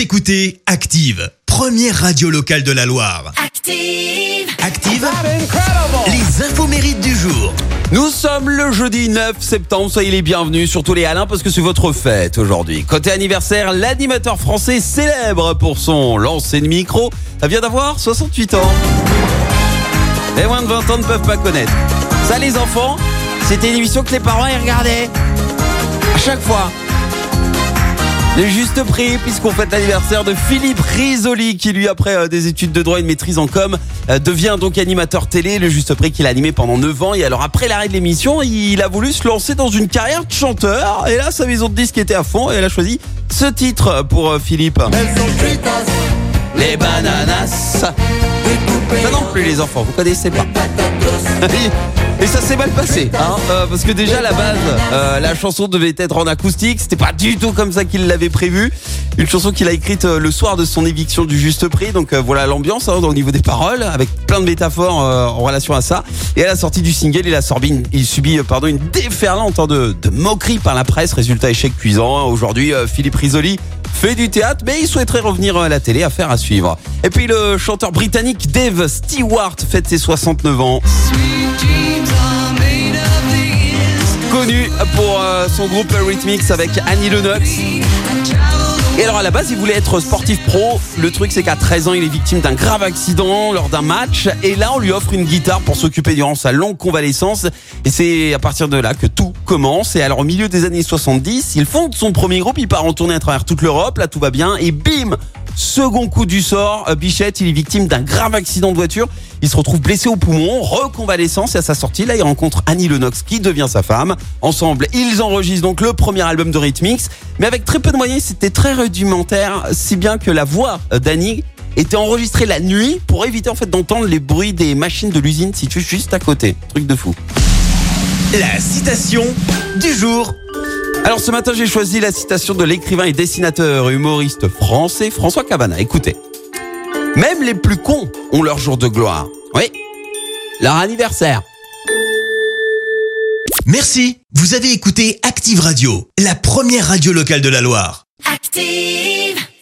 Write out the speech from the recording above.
Vous écoutez Active, première radio locale de la Loire. Active. Active, les infos mérites du jour. Nous sommes le jeudi 9 septembre, soyez les bienvenus, surtout les Alain parce que c'est votre fête aujourd'hui. Côté anniversaire, l'animateur français célèbre pour son lancer de micro vient d'avoir 68 ans. Les moins de 20 ans ne peuvent pas connaître. Ça les enfants, c'était une émission que les parents y regardaient. À chaque fois. Le juste prix, puisqu'on fête l'anniversaire de Philippe Risoli, qui lui, après euh, des études de droit et une maîtrise en com, euh, devient donc animateur télé. Le juste prix qu'il a animé pendant 9 ans. Et alors, après l'arrêt de l'émission, il a voulu se lancer dans une carrière de chanteur. Et là, sa maison de disques était à fond. Et elle a choisi ce titre pour euh, Philippe. Les bananas. Ça non plus, les enfants, vous connaissez pas. Et ça s'est mal passé, hein, euh, parce que déjà à la base, euh, la chanson devait être en acoustique, c'était pas du tout comme ça qu'il l'avait prévu. Une chanson qu'il a écrite euh, le soir de son éviction du juste prix, donc voilà l'ambiance hein, au niveau des paroles, avec plein de métaphores en relation à ça. Et à la sortie du single, il a sorti, il subit pardon une déferlante hein, de, de moqueries par la presse. Résultat échec cuisant. hein. Aujourd'hui, Philippe Risoli fait du théâtre, mais il souhaiterait revenir à la télé, affaire à suivre. Et puis le chanteur britannique Dave Stewart fête ses 69 ans. Connu pour euh, son groupe Rhythmix avec Annie Lennox. Et alors à la base, il voulait être sportif pro. Le truc, c'est qu'à 13 ans, il est victime d'un grave accident lors d'un match. Et là, on lui offre une guitare pour s'occuper durant sa longue convalescence. Et c'est à partir de là que tout commence. Et alors, au milieu des années 70, il fonde son premier groupe. Il part en tournée à travers toute l'Europe. Là, tout va bien. Et bim Second coup du sort, euh, Bichette, il est victime d'un grave accident de voiture. Il se retrouve blessé au poumon, reconvalescence et à sa sortie, là, il rencontre Annie Lennox qui devient sa femme. Ensemble, ils enregistrent donc le premier album de Rhythmix, mais avec très peu de moyens, c'était très rudimentaire, si bien que la voix d'Annie était enregistrée la nuit pour éviter en fait d'entendre les bruits des machines de l'usine située juste à côté. Truc de fou. La citation du jour. Alors ce matin, j'ai choisi la citation de l'écrivain et dessinateur et humoriste français François Cavana. Écoutez. Même les plus cons ont leur jour de gloire. Oui. Leur anniversaire. Merci. Vous avez écouté Active Radio, la première radio locale de la Loire. Active.